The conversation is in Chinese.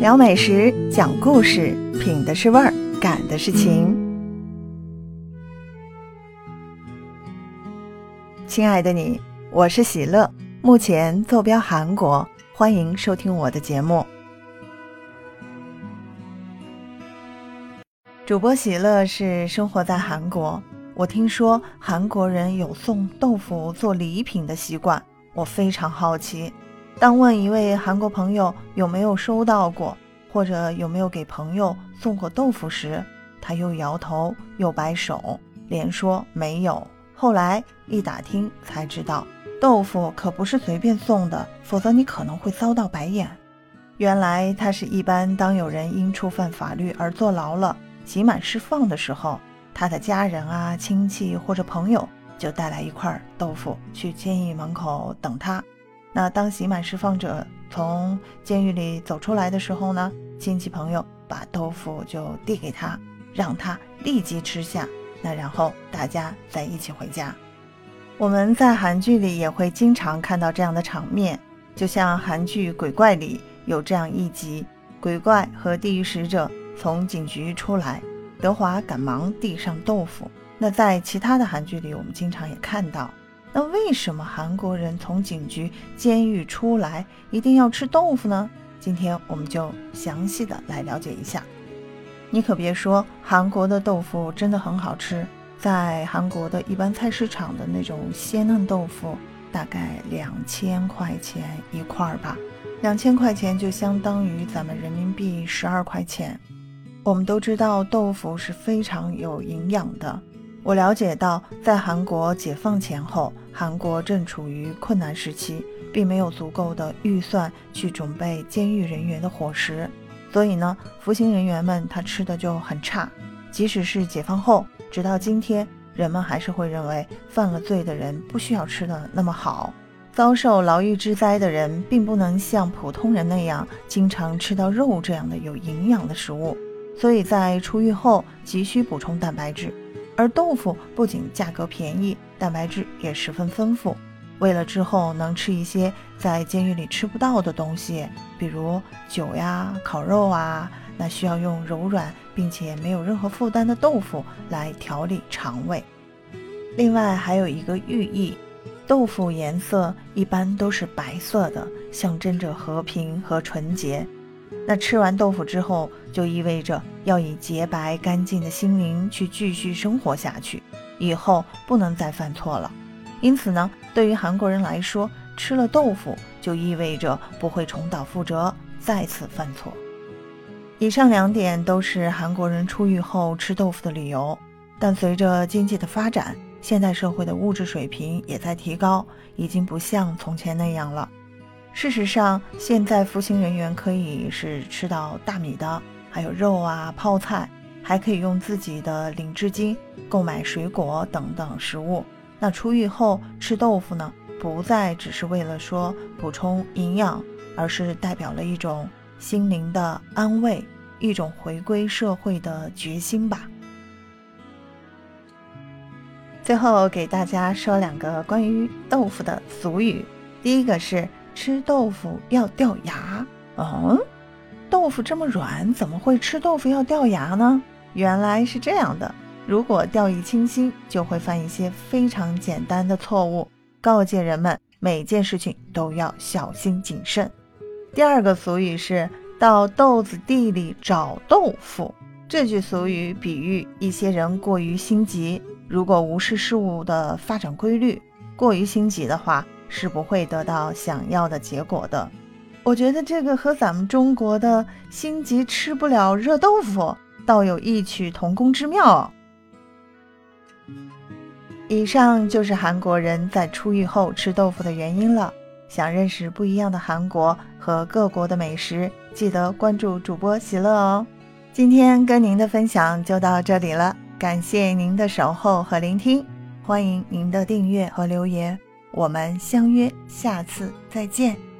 聊美食，讲故事，品的是味儿，感的是情。亲爱的你，我是喜乐，目前坐标韩国，欢迎收听我的节目。主播喜乐是生活在韩国，我听说韩国人有送豆腐做礼品的习惯，我非常好奇。当问一位韩国朋友有没有收到过，或者有没有给朋友送过豆腐时，他又摇头又摆手，连说没有。后来一打听才知道，豆腐可不是随便送的，否则你可能会遭到白眼。原来他是一般当有人因触犯法律而坐牢了，刑满释放的时候，他的家人啊、亲戚或者朋友就带来一块豆腐去监狱门口等他。那当刑满释放者从监狱里走出来的时候呢，亲戚朋友把豆腐就递给他，让他立即吃下。那然后大家再一起回家。我们在韩剧里也会经常看到这样的场面，就像韩剧《鬼怪》里有这样一集：鬼怪和地狱使者从警局出来，德华赶忙递上豆腐。那在其他的韩剧里，我们经常也看到。那为什么韩国人从警局、监狱出来一定要吃豆腐呢？今天我们就详细的来了解一下。你可别说，韩国的豆腐真的很好吃。在韩国的一般菜市场的那种鲜嫩豆腐，大概两千块钱一块儿吧，两千块钱就相当于咱们人民币十二块钱。我们都知道豆腐是非常有营养的。我了解到，在韩国解放前后，韩国正处于困难时期，并没有足够的预算去准备监狱人员的伙食，所以呢，服刑人员们他吃的就很差。即使是解放后，直到今天，人们还是会认为犯了罪的人不需要吃的那么好。遭受牢狱之灾的人，并不能像普通人那样经常吃到肉这样的有营养的食物，所以在出狱后急需补充蛋白质。而豆腐不仅价格便宜，蛋白质也十分丰富。为了之后能吃一些在监狱里吃不到的东西，比如酒呀、烤肉啊，那需要用柔软并且没有任何负担的豆腐来调理肠胃。另外还有一个寓意，豆腐颜色一般都是白色的，象征着和平和纯洁。那吃完豆腐之后，就意味着要以洁白干净的心灵去继续生活下去，以后不能再犯错了。因此呢，对于韩国人来说，吃了豆腐就意味着不会重蹈覆辙，再次犯错。以上两点都是韩国人出狱后吃豆腐的理由。但随着经济的发展，现代社会的物质水平也在提高，已经不像从前那样了。事实上，现在服刑人员可以是吃到大米的，还有肉啊、泡菜，还可以用自己的领至金购买水果等等食物。那出狱后吃豆腐呢，不再只是为了说补充营养，而是代表了一种心灵的安慰，一种回归社会的决心吧。最后给大家说两个关于豆腐的俗语，第一个是。吃豆腐要掉牙？嗯，豆腐这么软，怎么会吃豆腐要掉牙呢？原来是这样的。如果掉以轻心，就会犯一些非常简单的错误。告诫人们，每件事情都要小心谨慎。第二个俗语是“到豆子地里找豆腐”。这句俗语比喻一些人过于心急，如果无视事物的发展规律，过于心急的话。是不会得到想要的结果的。我觉得这个和咱们中国的心急吃不了热豆腐，倒有异曲同工之妙。以上就是韩国人在出狱后吃豆腐的原因了。想认识不一样的韩国和各国的美食，记得关注主播喜乐哦。今天跟您的分享就到这里了，感谢您的守候和聆听，欢迎您的订阅和留言。我们相约下次再见。